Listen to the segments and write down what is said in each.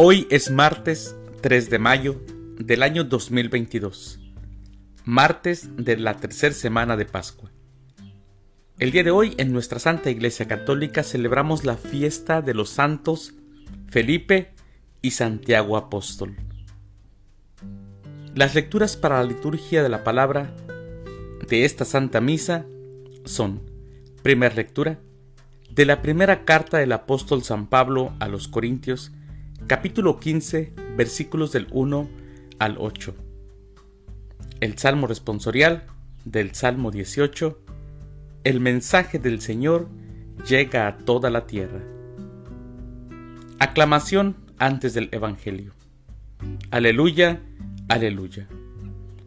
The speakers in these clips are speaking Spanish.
Hoy es martes 3 de mayo del año 2022, martes de la tercera semana de Pascua. El día de hoy en nuestra Santa Iglesia Católica celebramos la fiesta de los santos Felipe y Santiago Apóstol. Las lecturas para la liturgia de la palabra de esta Santa Misa son, primera lectura, de la primera carta del apóstol San Pablo a los Corintios, capítulo 15, versículos del 1 al 8. El Salmo responsorial del Salmo 18. El mensaje del Señor llega a toda la tierra. Aclamación antes del Evangelio. Aleluya, aleluya.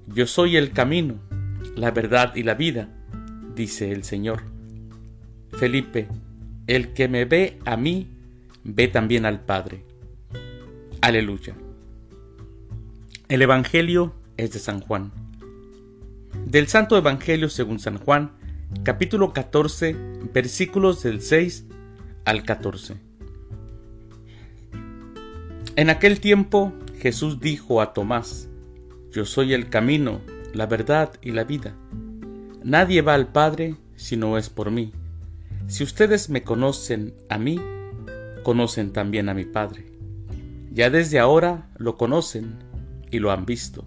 Yo soy el camino, la verdad y la vida, dice el Señor. Felipe, el que me ve a mí, ve también al Padre. Aleluya. El Evangelio es de San Juan. Del Santo Evangelio según San Juan, capítulo 14, versículos del 6 al 14. En aquel tiempo Jesús dijo a Tomás, Yo soy el camino, la verdad y la vida. Nadie va al Padre si no es por mí. Si ustedes me conocen a mí, conocen también a mi Padre. Ya desde ahora lo conocen y lo han visto.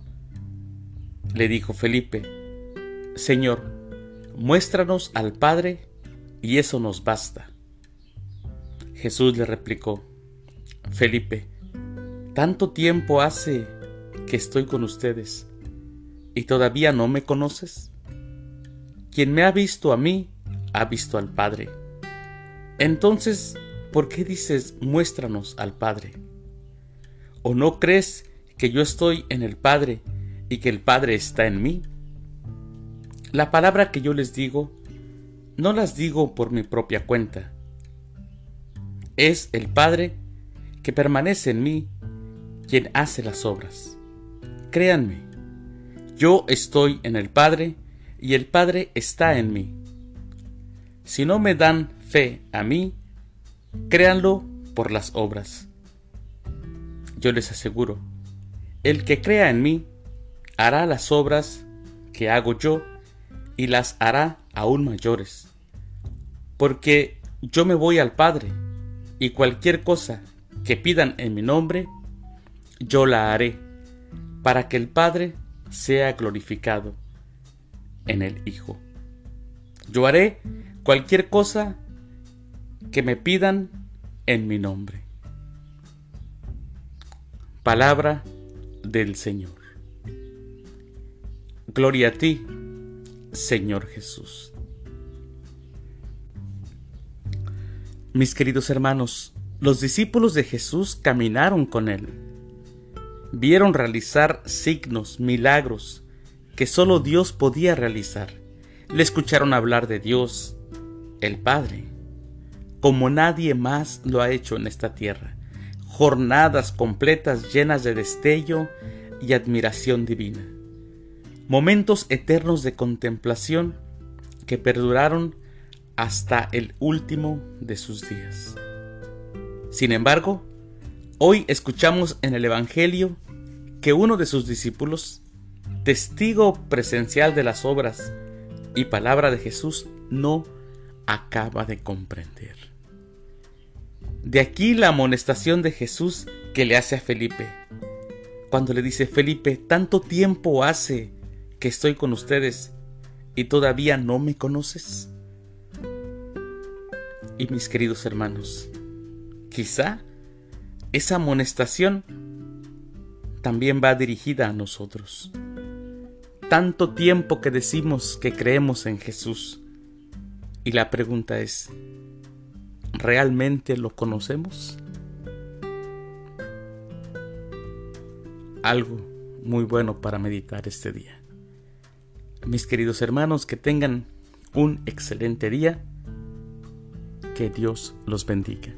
Le dijo Felipe, Señor, muéstranos al Padre y eso nos basta. Jesús le replicó, Felipe, tanto tiempo hace que estoy con ustedes y todavía no me conoces. Quien me ha visto a mí, ha visto al Padre. Entonces, ¿por qué dices muéstranos al Padre? ¿O no crees que yo estoy en el Padre y que el Padre está en mí? La palabra que yo les digo, no las digo por mi propia cuenta. Es el Padre que permanece en mí quien hace las obras. Créanme, yo estoy en el Padre y el Padre está en mí. Si no me dan fe a mí, créanlo por las obras yo les aseguro, el que crea en mí hará las obras que hago yo y las hará aún mayores, porque yo me voy al Padre, y cualquier cosa que pidan en mi nombre, yo la haré, para que el Padre sea glorificado en el Hijo. Yo haré cualquier cosa que me pidan en mi nombre. Palabra del Señor. Gloria a ti, Señor Jesús. Mis queridos hermanos, los discípulos de Jesús caminaron con Él. Vieron realizar signos, milagros, que solo Dios podía realizar. Le escucharon hablar de Dios, el Padre, como nadie más lo ha hecho en esta tierra jornadas completas llenas de destello y admiración divina, momentos eternos de contemplación que perduraron hasta el último de sus días. Sin embargo, hoy escuchamos en el Evangelio que uno de sus discípulos, testigo presencial de las obras y palabra de Jesús, no acaba de comprender. De aquí la amonestación de Jesús que le hace a Felipe. Cuando le dice, Felipe, tanto tiempo hace que estoy con ustedes y todavía no me conoces. Y mis queridos hermanos, quizá esa amonestación también va dirigida a nosotros. Tanto tiempo que decimos que creemos en Jesús. Y la pregunta es, ¿Realmente lo conocemos? Algo muy bueno para meditar este día. Mis queridos hermanos, que tengan un excelente día. Que Dios los bendiga.